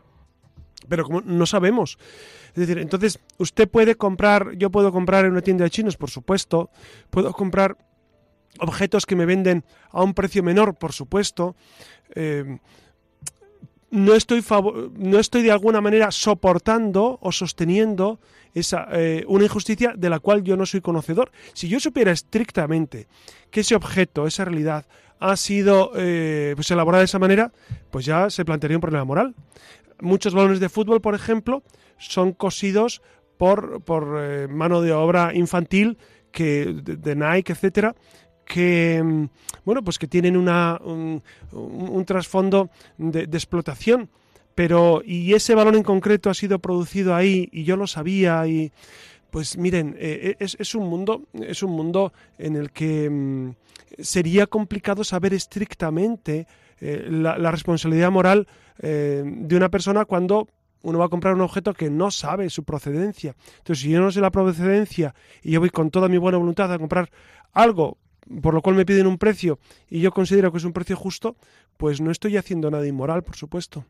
pero como no sabemos. Es decir, entonces usted puede comprar, yo puedo comprar en una tienda de chinos, por supuesto, puedo comprar objetos que me venden a un precio menor, por supuesto. Eh, no estoy, no estoy de alguna manera soportando o sosteniendo esa, eh, una injusticia de la cual yo no soy conocedor. Si yo supiera estrictamente que ese objeto, esa realidad, ha sido eh, pues elaborada de esa manera, pues ya se plantearía un problema moral. Muchos balones de fútbol, por ejemplo, son cosidos por, por mano de obra infantil que de, Nike, etcétera, que mm, bueno pues que tienen una, un, trasfondo de, explotación pero y ese balón en concreto ha sido producido ahí y yo lo sabía y pues miren eh, eh, es, un mundo es un mundo en el que mm, sería complicado saber estrictamente eh, la, responsabilidad moral de una persona cuando uno va a comprar un objeto que no sabe su procedencia. Entonces, si yo no sé la procedencia y yo voy con toda mi buena voluntad a comprar algo por lo cual me piden un precio y yo considero que es un precio justo, pues no estoy haciendo nada inmoral, por supuesto.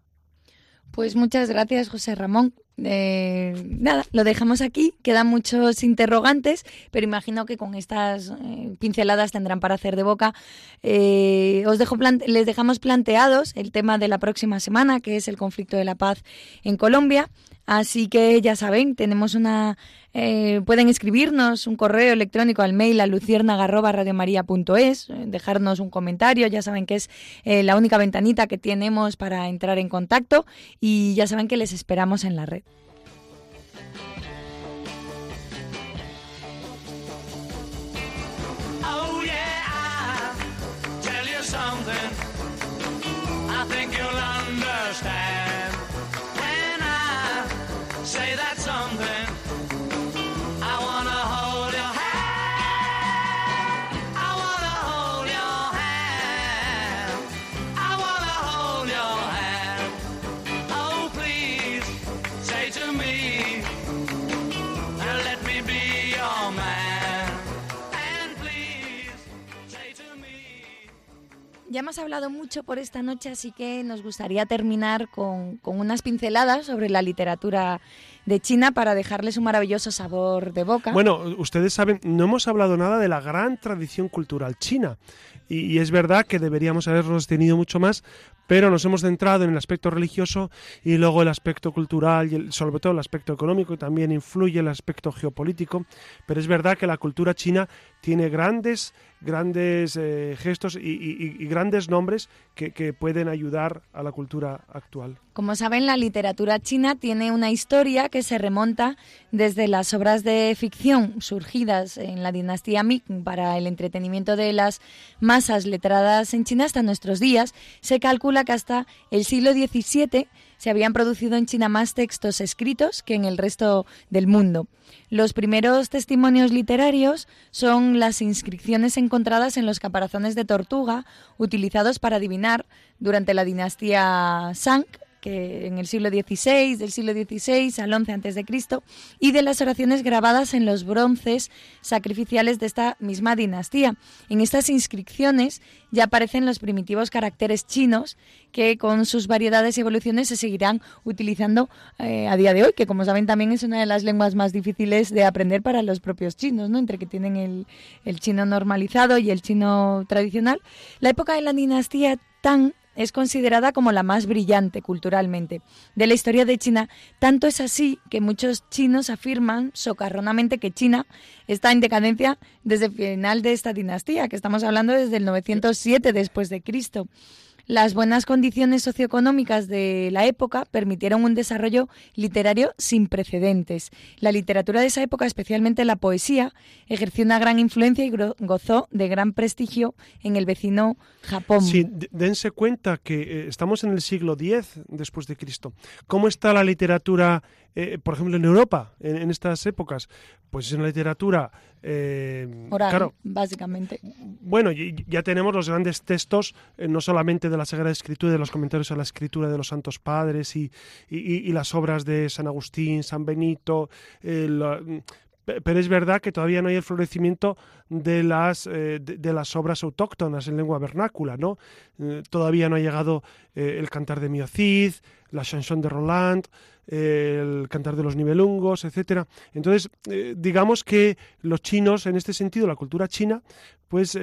Pues muchas gracias, José Ramón. Eh, nada, lo dejamos aquí. Quedan muchos interrogantes, pero imagino que con estas eh, pinceladas tendrán para hacer de boca. Eh, os les dejamos planteados el tema de la próxima semana, que es el conflicto de la paz en Colombia. Así que ya saben, tenemos una pueden escribirnos un correo electrónico al mail a luciérnaga.radiomaría.es, eh, dejarnos un comentario, ya saben que es la única ventanita que tenemos para entrar en contacto y ya saben que les esperamos en la red. Ya hemos hablado mucho por esta noche, así que nos gustaría terminar con, unas pinceladas sobre la literatura de China para dejarles un maravilloso sabor de boca. Bueno, ustedes saben, no hemos hablado nada de la gran tradición cultural china. Y, es verdad que deberíamos habernos tenido mucho más pero nos hemos centrado en el aspecto religioso y luego el aspecto cultural y sobre todo el aspecto económico y también influye el aspecto geopolítico, pero es verdad que la cultura china tiene grandes grandes eh, gestos y, grandes nombres que, que, pueden ayudar a la cultura actual. Como saben, la literatura china tiene una historia que se remonta desde las obras de ficción surgidas en la dinastía Ming para el entretenimiento de las masas letradas en China hasta nuestros días. Se calcula que hasta el siglo XVII se habían producido en China más textos escritos que en el resto del mundo. Los primeros testimonios literarios son las inscripciones encontradas en los caparazones de tortuga utilizados para adivinar durante la dinastía Shang que en el siglo XVI, del siglo XVI al XI antes de Cristo, y de las oraciones grabadas en los bronces sacrificiales de esta misma dinastía. En estas inscripciones ya aparecen los primitivos caracteres chinos que con sus variedades y evoluciones se seguirán utilizando eh, a día de hoy, que como saben también es una de las lenguas más difíciles de aprender para los propios chinos, ¿no? entre que tienen el, el chino normalizado y el chino tradicional. La época de la dinastía Tang es considerada como la más brillante culturalmente de la historia de China. Tanto es así que muchos chinos afirman socarronamente que China está en decadencia desde el final de esta dinastía, que estamos hablando desde el 907 después de Cristo. Las buenas condiciones socioeconómicas de la época permitieron un desarrollo literario sin precedentes. La literatura de esa época, especialmente la poesía, ejerció una gran influencia y gozó de gran prestigio en el vecino Japón. Sí, dense cuenta que eh, estamos en el siglo X después de Cristo. ¿Cómo está la literatura, eh, por ejemplo, en Europa en, estas épocas? Pues en la literatura eh, Oral, básicamente. Bueno, ya tenemos los grandes textos, no solamente de la Sagrada Escritura, de los comentarios a la Escritura de los Santos Padres y, y, las obras de San Agustín, San Benito, pero es verdad que todavía no hay el florecimiento de las, eh, de, las obras autóctonas en lengua vernácula, ¿no? Eh, todavía no ha llegado eh, el cantar de Miocid, la chanson de Roland, el cantar de los nivelungos, etcétera. Entonces, digamos que los chinos, en este sentido, la cultura china, pues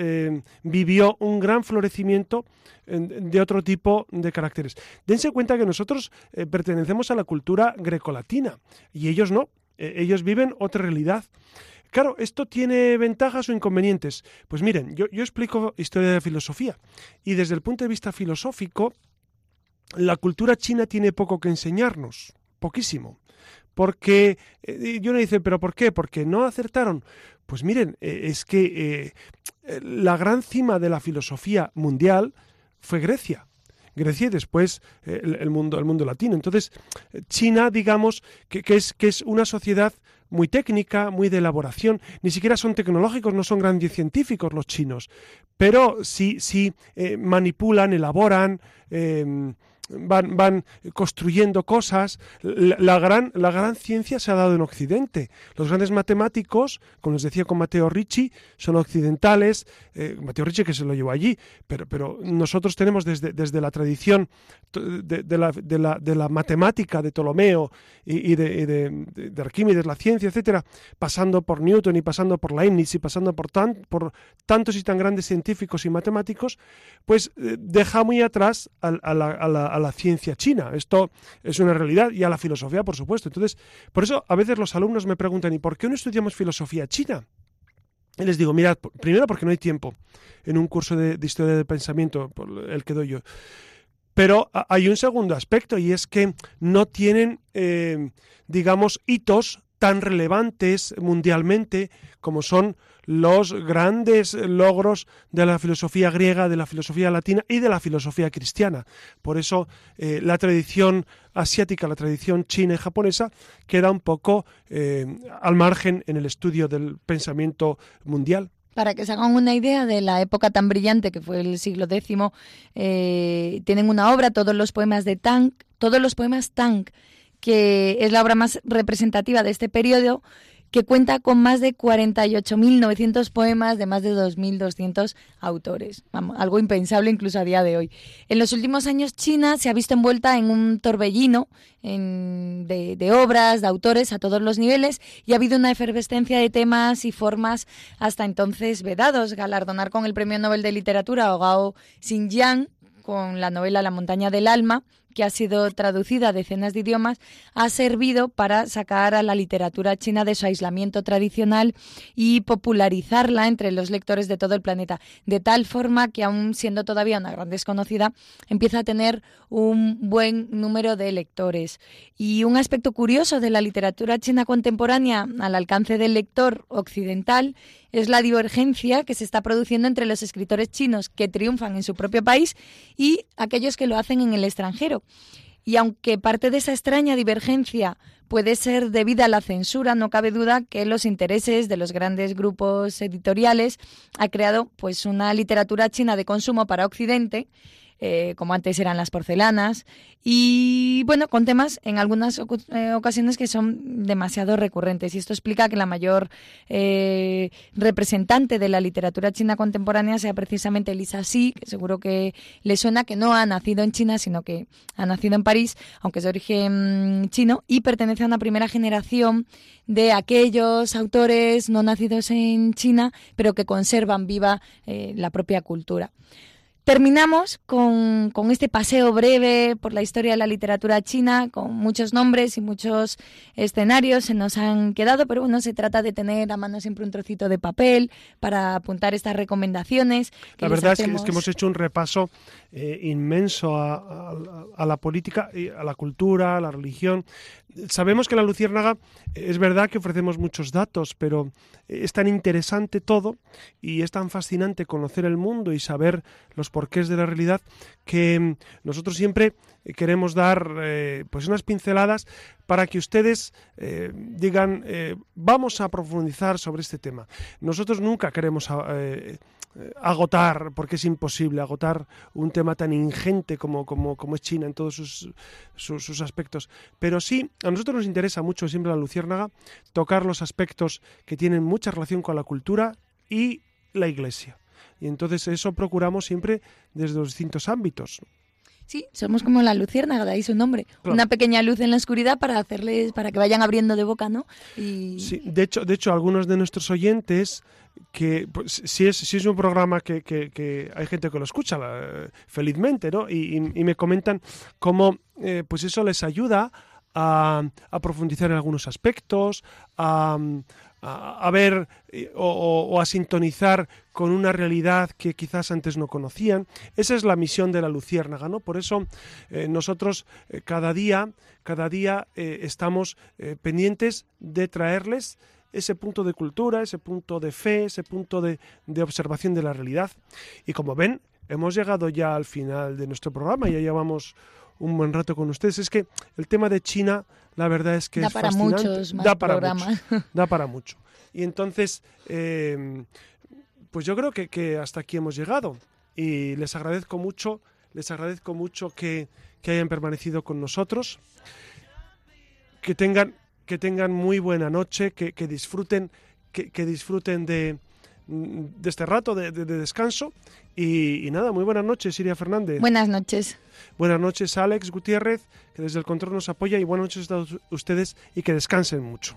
vivió un gran florecimiento de otro tipo de caracteres. Dense cuenta que nosotros pertenecemos a la cultura grecolatina y ellos no. Eh, ellos viven otra realidad. Claro, ¿esto tiene ventajas o inconvenientes? Pues miren, yo, explico historia de filosofía y desde el punto de vista filosófico, la cultura china tiene poco que enseñarnos, poquísimo. Porque eh, yo no dice, ¿pero por qué? Porque no acertaron. Pues miren, eh, es que la gran cima de la filosofía mundial fue Grecia. Grecia y después eh, el, mundo, el mundo latino. Entonces, China, digamos, que, es, que es una sociedad muy técnica, muy de elaboración, ni siquiera son tecnológicos, no son grandes científicos los chinos, pero sí, sí eh, manipulan, elaboran, em, van, van construyendo cosas. La, gran, la gran ciencia se ha dado en Occidente. Los grandes matemáticos, como les decía con Mateo Ricci, son occidentales. Eh, Mateo Ricci que se lo llevó allí, pero, pero nosotros tenemos desde, desde la tradición de, la, de, la, de, la, matemática de Ptolomeo y, de, de, Arquímedes, la ciencia, etcétera, pasando por Newton y pasando por Leibniz y pasando por, tan, por tantos y tan grandes científicos y matemáticos, pues eh, deja muy atrás a, a, la, a la ciencia china. Esto es una realidad y a la filosofía, por supuesto. Entonces, por eso a veces los alumnos me preguntan, ¿y por qué no estudiamos filosofía china? Y les digo, mirad, primero porque no hay tiempo en un curso de, historia del pensamiento, por el que doy yo. Pero hay un segundo aspecto y es que no tienen, eh, digamos, hitos tan relevantes mundialmente como son los grandes logros de la filosofía griega, de la filosofía latina y de la filosofía cristiana. Por eso eh, la tradición asiática, la tradición china y japonesa queda un poco eh, al margen en el estudio del pensamiento mundial. Para que se hagan una idea de la época tan brillante que fue el siglo X, eh, tienen una obra, todos los poemas de Tang, todos los poemas Tang, que es la obra más representativa de este periodo, que cuenta con más de 48.900 poemas de más de 2.200 autores. algo impensable incluso a día de hoy. En los últimos años China se ha visto envuelta en un torbellino de, obras, de autores a todos los niveles y ha habido una efervescencia de temas y formas hasta entonces vedados. Galardonar con el Premio Nobel de Literatura o Gao Xinjiang con la novela La montaña del alma, que ha sido traducida a decenas de idiomas, ha servido para sacar a la literatura china de su aislamiento tradicional y popularizarla entre los lectores de todo el planeta, de tal forma que, aun siendo todavía una gran desconocida, empieza a tener un buen número de lectores. Y un aspecto curioso de la literatura china contemporánea al alcance del lector occidental es la divergencia que se está produciendo entre los escritores chinos que triunfan en su propio país y aquellos que lo hacen en el extranjero. Y aunque parte de esa extraña divergencia puede ser debida a la censura, no cabe duda que los intereses de los grandes grupos editoriales ha creado pues una literatura china de consumo para Occidente eh, como antes eran las porcelanas, y bueno, con temas en algunas eh, ocasiones que son demasiado recurrentes. Y esto explica que la mayor eh, representante de la literatura china contemporánea sea precisamente Lisa Xi, que seguro que le suena que no ha nacido en China, sino que ha nacido en París, aunque es de origen chino, y pertenece a una primera generación de aquellos autores no nacidos en China, pero que conservan viva la propia cultura. Terminamos con, este paseo breve por la historia de la literatura china, con muchos nombres y muchos escenarios se nos han quedado, pero bueno, se trata de tener a mano siempre un trocito de papel para apuntar estas recomendaciones. la verdad es, que, hemos hecho un repaso eh, inmenso a, a, la política, a la cultura, a la religión. Sabemos que la Luciérnaga es verdad que ofrecemos muchos datos, pero es tan interesante todo y es tan fascinante conocer el mundo y saber los porqués de la realidad que mm, nosotros siempre queremos dar eh, pues unas pinceladas para que ustedes eh, digan vamos a profundizar sobre este tema. Nosotros nunca queremos eh, agotar, porque es imposible agotar un tema tan ingente como, como, como es China en todos sus, sus, aspectos. Pero sí, a nosotros nos interesa mucho siempre la Luciérnaga tocar los aspectos que tienen mucha relación con la cultura y la Iglesia. Y entonces eso procuramos siempre desde los distintos ámbitos. Sí, somos como la luciérnaga, de ahí su nombre. Una pequeña luz en la oscuridad para hacerles, para que vayan abriendo de boca, ¿no? Y... Sí, de hecho, de hecho, algunos de nuestros oyentes que pues, si, es, si es un programa que, que, hay gente que lo escucha felizmente, ¿no? Y, me comentan cómo eh, pues eso les ayuda a, a, profundizar en algunos aspectos, a, a, ver eh, o, a sintonizar con una realidad que quizás antes no conocían. Esa es la misión de la Luciérnaga, ¿no? Por eso eh, nosotros cada día, cada día estamos pendientes de traerles ese punto de cultura, ese punto de fe, ese punto de, observación de la realidad. Y como ven, hemos llegado ya al final de nuestro programa, ya llevamos un buen rato con ustedes. Es que el tema de China, la verdad es que da es para fascinante. muchos da para mucho, da para mucho. Y entonces, eh, pues yo creo que, que, hasta aquí hemos llegado. Y les agradezco mucho, les agradezco mucho que, que hayan permanecido con nosotros. Que tengan que tengan muy buena noche, que, disfruten, que, disfruten de, de este rato de, descanso. Y, y, nada, muy buenas noches, Siria Fernández. Buenas noches. Buenas noches, Alex Gutiérrez, que desde el control nos apoya. Y buenas noches a todos ustedes y que descansen mucho.